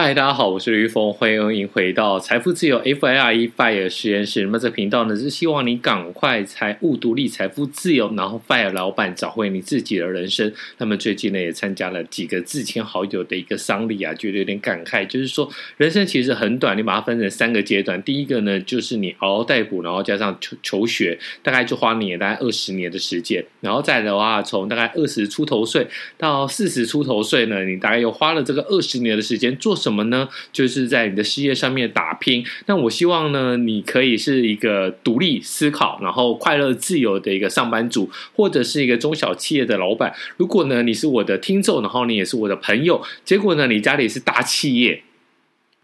嗨，大家好，我是吕峰，欢迎回到财富自由 FIRE FIRE 实验室。那么这频道呢是希望你赶快财务独立、财富自由，然后 FIRE 老板，找回你自己的人生。那么最近呢也参加了几个至亲好友的一个丧礼啊，觉得有点感慨，就是说人生其实很短，你把它分成三个阶段。第一个呢就是你嗷嗷待哺，然后加上求求学，大概就花你大概二十年的时间。然后再的话，从大概二十出头岁到四十出头岁呢，你大概又花了这个二十年的时间做什？什么呢？就是在你的事业上面打拼。那我希望呢，你可以是一个独立思考，然后快乐自由的一个上班族，或者是一个中小企业的老板。如果呢，你是我的听众，然后你也是我的朋友，结果呢，你家里是大企业。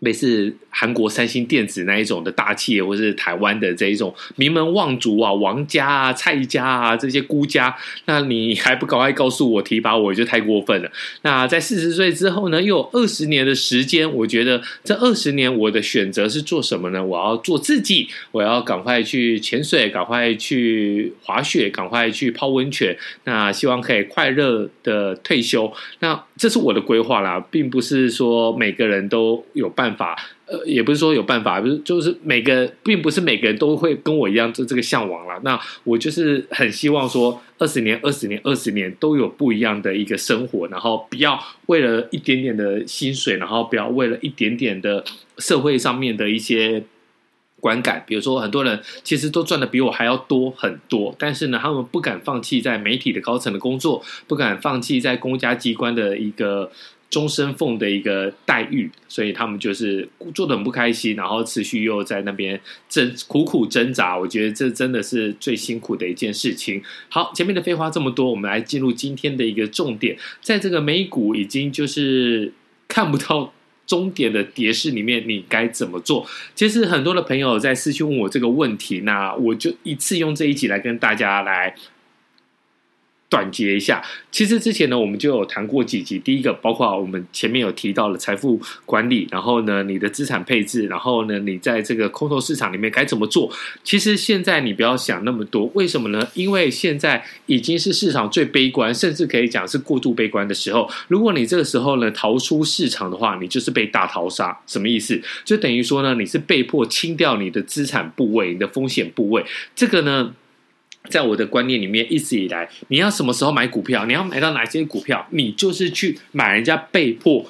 类似韩国三星电子那一种的大企业，或是台湾的这一种名门望族啊、王家啊、蔡家啊这些孤家，那你还不赶快告诉我提拔我，就太过分了。那在四十岁之后呢，又有二十年的时间，我觉得这二十年我的选择是做什么呢？我要做自己，我要赶快去潜水，赶快去滑雪，赶快去泡温泉。那希望可以快乐的退休。那这是我的规划啦，并不是说每个人都有办法。呃，也不是说有办法，不是就是每个，并不是每个人都会跟我一样做这个向往啦。那我就是很希望说，二十年、二十年、二十年都有不一样的一个生活，然后不要为了一点点的薪水，然后不要为了一点点的社会上面的一些观感。比如说，很多人其实都赚的比我还要多很多，但是呢，他们不敢放弃在媒体的高层的工作，不敢放弃在公家机关的一个。终身俸的一个待遇，所以他们就是做得很不开心，然后持续又在那边挣苦苦挣扎。我觉得这真的是最辛苦的一件事情。好，前面的废话这么多，我们来进入今天的一个重点。在这个美股已经就是看不到终点的跌势里面，你该怎么做？其实很多的朋友在私讯问我这个问题，那我就一次用这一集来跟大家来。短结一下，其实之前呢，我们就有谈过几集。第一个，包括我们前面有提到了财富管理，然后呢，你的资产配置，然后呢，你在这个空头市场里面该怎么做？其实现在你不要想那么多，为什么呢？因为现在已经是市场最悲观，甚至可以讲是过度悲观的时候。如果你这个时候呢逃出市场的话，你就是被大逃杀。什么意思？就等于说呢，你是被迫清掉你的资产部位，你的风险部位。这个呢？在我的观念里面，一直以来，你要什么时候买股票？你要买到哪些股票？你就是去买人家被迫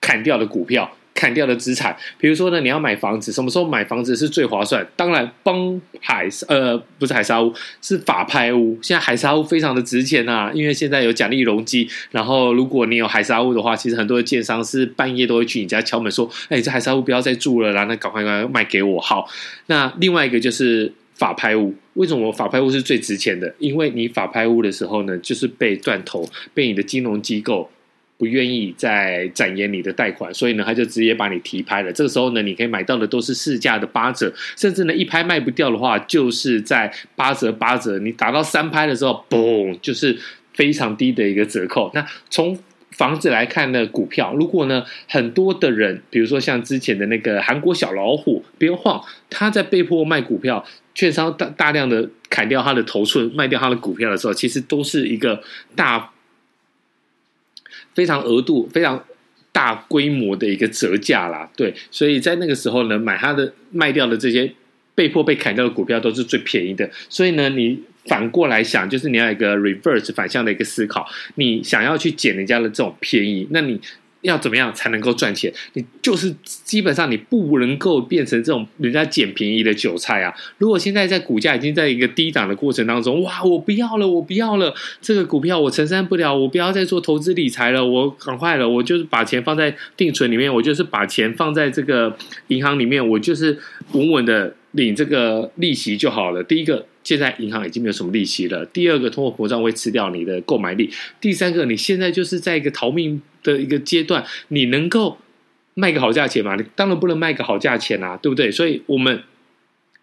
砍掉的股票、砍掉的资产。比如说呢，你要买房子，什么时候买房子是最划算？当然，崩海呃不是海沙屋，是法拍屋。现在海沙屋非常的值钱啊，因为现在有奖励容积。然后，如果你有海沙屋的话，其实很多的建商是半夜都会去你家敲门说：“哎，这海沙屋不要再住了啦，那赶快赶快卖给我。”好，那另外一个就是。法拍屋，为什么法拍屋是最值钱的？因为你法拍屋的时候呢，就是被断头，被你的金融机构不愿意再展延你的贷款，所以呢，他就直接把你提拍了。这个时候呢，你可以买到的都是市价的八折，甚至呢，一拍卖不掉的话，就是在八折八折。你打到三拍的时候，嘣，就是非常低的一个折扣。那从房子来看呢，股票如果呢，很多的人，比如说像之前的那个韩国小老虎别晃，他在被迫卖股票。券商大大量的砍掉他的头寸，卖掉他的股票的时候，其实都是一个大非常额度、非常大规模的一个折价啦。对，所以在那个时候呢，买他的卖掉的这些被迫被砍掉的股票都是最便宜的。所以呢，你反过来想，就是你要一个 reverse 反向的一个思考，你想要去捡人家的这种便宜，那你。要怎么样才能够赚钱？你就是基本上你不能够变成这种人家捡便宜的韭菜啊！如果现在在股价已经在一个低档的过程当中，哇，我不要了，我不要了，这个股票我承担不了，我不要再做投资理财了，我很快了，我就是把钱放在定存里面，我就是把钱放在这个银行里面，我就是稳稳的领这个利息就好了。第一个。现在银行已经没有什么利息了。第二个，通货膨胀会吃掉你的购买力。第三个，你现在就是在一个逃命的一个阶段，你能够卖个好价钱吗？你当然不能卖个好价钱啊，对不对？所以，我们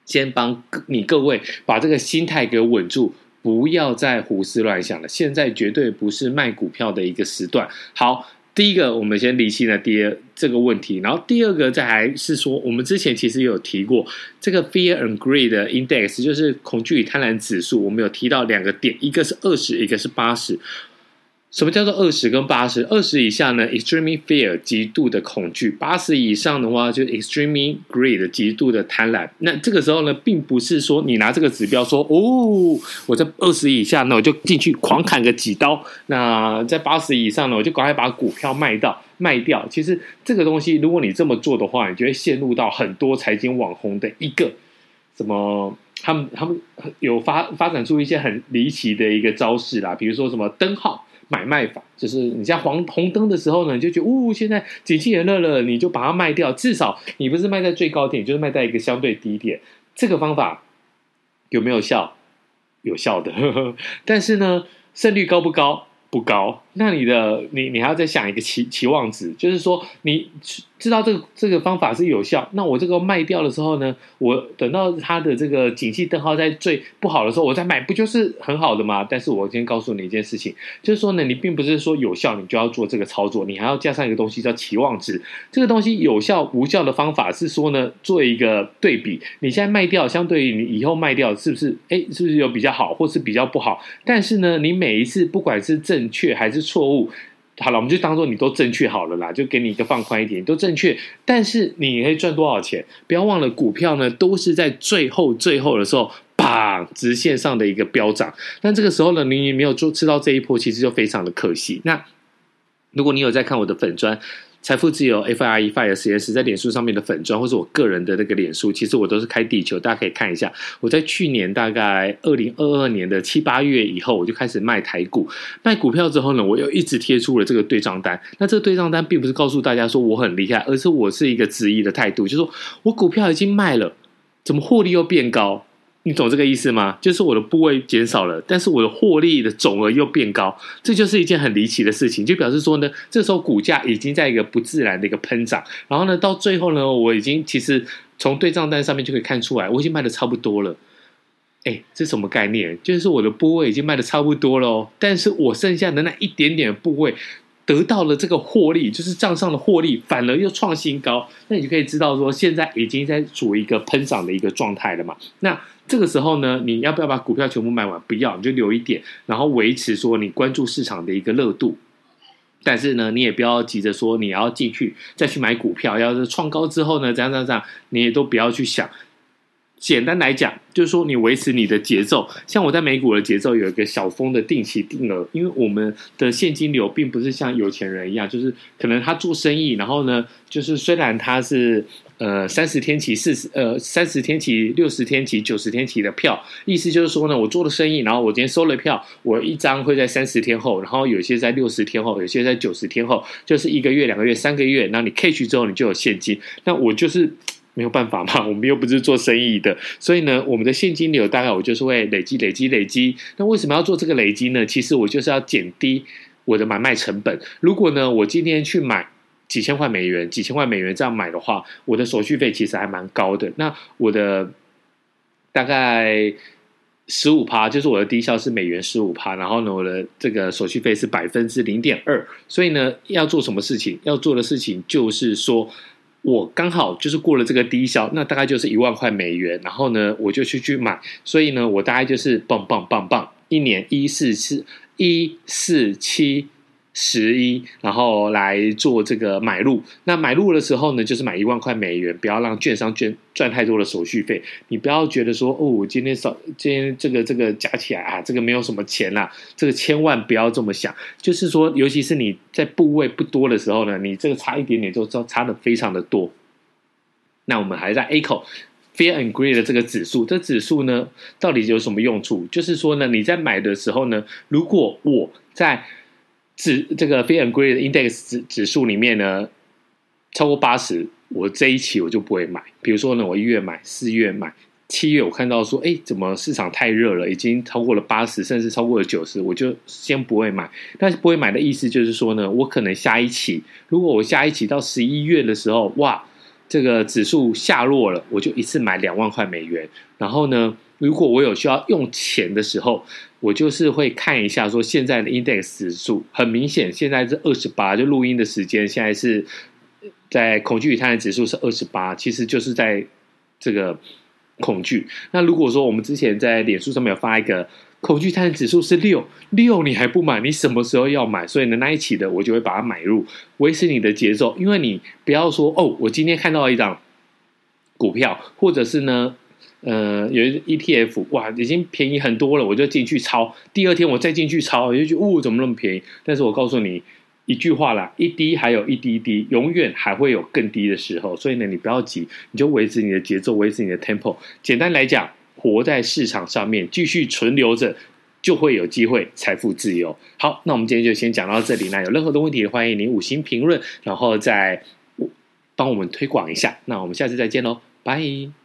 先帮你各位把这个心态给稳住，不要再胡思乱想了。现在绝对不是卖股票的一个时段。好。第一个，我们先理清了第二这个问题，然后第二个再还是说，我们之前其实有提过这个 Fear and Greed Index，就是恐惧与贪婪指数，我们有提到两个点，一个是二十，一个是八十。什么叫做二十跟八十？二十以下呢，extremely fear，极度的恐惧；八十以上的话，就 extremely greed，极度的贪婪。那这个时候呢，并不是说你拿这个指标说，哦，我在二十以下呢，我就进去狂砍个几刀；那在八十以上呢，我就赶快把股票卖掉卖掉。其实这个东西，如果你这么做的话，你就会陷入到很多财经网红的一个什么，他们他们有发发展出一些很离奇的一个招式啦，比如说什么灯号。买卖法就是你像黄红灯的时候呢，你就觉得呜，现在景气也热了，你就把它卖掉。至少你不是卖在最高点，就是卖在一个相对低点。这个方法有没有效？有效的，呵呵，但是呢，胜率高不高？不高。那你的你你还要再想一个期期望值，就是说你。知道这个这个方法是有效，那我这个卖掉的时候呢，我等到它的这个景气灯号在最不好的时候，我再买，不就是很好的吗？但是我今天告诉你一件事情，就是说呢，你并不是说有效你就要做这个操作，你还要加上一个东西叫期望值。这个东西有效无效的方法是说呢，做一个对比，你现在卖掉，相对于你以后卖掉，是不是？哎，是不是有比较好，或是比较不好？但是呢，你每一次不管是正确还是错误。好了，我们就当做你都正确好了啦，就给你一个放宽一点，都正确。但是你可以赚多少钱？不要忘了，股票呢都是在最后最后的时候，砰，直线上的一个飙涨。但这个时候呢，你也没有做吃到这一波，其实就非常的可惜。那如果你有在看我的粉砖，财富自由 FIRE FIRE 实验室在脸书上面的粉专，或是我个人的那个脸书，其实我都是开地球，大家可以看一下。我在去年大概二零二二年的七八月以后，我就开始卖台股，卖股票之后呢，我又一直贴出了这个对账单。那这个对账单并不是告诉大家说我很厉害，而是我是一个质疑的态度，就是说我股票已经卖了，怎么获利又变高？你懂这个意思吗？就是我的部位减少了，但是我的获利的总额又变高，这就是一件很离奇的事情。就表示说呢，这时候股价已经在一个不自然的一个喷涨，然后呢，到最后呢，我已经其实从对账单上面就可以看出来，我已经卖的差不多了。哎，这什么概念？就是我的部位已经卖的差不多了哦，但是我剩下的那一点点部位得到了这个获利，就是账上的获利反而又创新高，那你就可以知道说，现在已经在处于一个喷涨的一个状态了嘛。那这个时候呢，你要不要把股票全部卖完？不要，你就留一点，然后维持说你关注市场的一个热度。但是呢，你也不要急着说你要进去再去买股票。要是创高之后呢，怎样怎样怎样，你也都不要去想。简单来讲，就是说你维持你的节奏。像我在美股的节奏有一个小封的定期定额，因为我们的现金流并不是像有钱人一样，就是可能他做生意，然后呢，就是虽然他是。呃，三十天期、四十呃三十天期、六十天期、九十天期的票，意思就是说呢，我做了生意，然后我今天收了票，我一张会在三十天后，然后有些在六十天后，有些在九十天后，就是一个月、两个月、三个月，那你 cash 之后你就有现金。那我就是没有办法嘛，我们又不是做生意的，所以呢，我们的现金流大概我就是会累积、累积、累积。那为什么要做这个累积呢？其实我就是要减低我的买卖成本。如果呢，我今天去买。几千块美元，几千块美元这样买的话，我的手续费其实还蛮高的。那我的大概十五趴，就是我的低效是美元十五趴，然后呢，我的这个手续费是百分之零点二。所以呢，要做什么事情？要做的事情就是说，我刚好就是过了这个低消，那大概就是一万块美元，然后呢，我就去去买。所以呢，我大概就是棒棒棒棒，一年一四四一四七。十一，然后来做这个买入。那买入的时候呢，就是买一万块美元，不要让券商赚赚太多的手续费。你不要觉得说，哦，今天少，今天这个这个加起来啊，这个没有什么钱啦。这个千万不要这么想。就是说，尤其是你在部位不多的时候呢，你这个差一点点就差差的非常的多。那我们还在 A 口 Fear and Greed 的这个指数，这指数呢，到底有什么用处？就是说呢，你在买的时候呢，如果我在指这个 Fear and Greed Index 指指数里面呢，超过八十，我这一期我就不会买。比如说呢，我一月买，四月买，七月我看到说，哎，怎么市场太热了，已经超过了八十，甚至超过了九十，我就先不会买。但是不会买的意思就是说呢，我可能下一期，如果我下一期到十一月的时候，哇，这个指数下落了，我就一次买两万块美元。然后呢，如果我有需要用钱的时候，我就是会看一下，说现在的 index 指数很明显，现在是二十八，就录音的时间，现在是在恐惧与贪婪指数是二十八，其实就是在这个恐惧。那如果说我们之前在脸书上面有发一个恐惧贪指数是六六，你还不买，你什么时候要买？所以呢，那一期的我就会把它买入，维持你的节奏。因为你不要说哦，我今天看到一张股票，或者是呢，呃，有一 ETF，哇，已经便宜很多了，我就进去抄。第二天我再进去抄，我就觉得，哦，怎么那么便宜？但是我告诉你一句话啦，一低还有一滴滴，永远还会有更低的时候。所以呢，你不要急，你就维持你的节奏，维持你的 tempo。简单来讲。活在市场上面，继续存留着，就会有机会财富自由。好，那我们今天就先讲到这里。那有任何的问题，欢迎您五星评论，然后再帮我们推广一下。那我们下次再见喽，拜。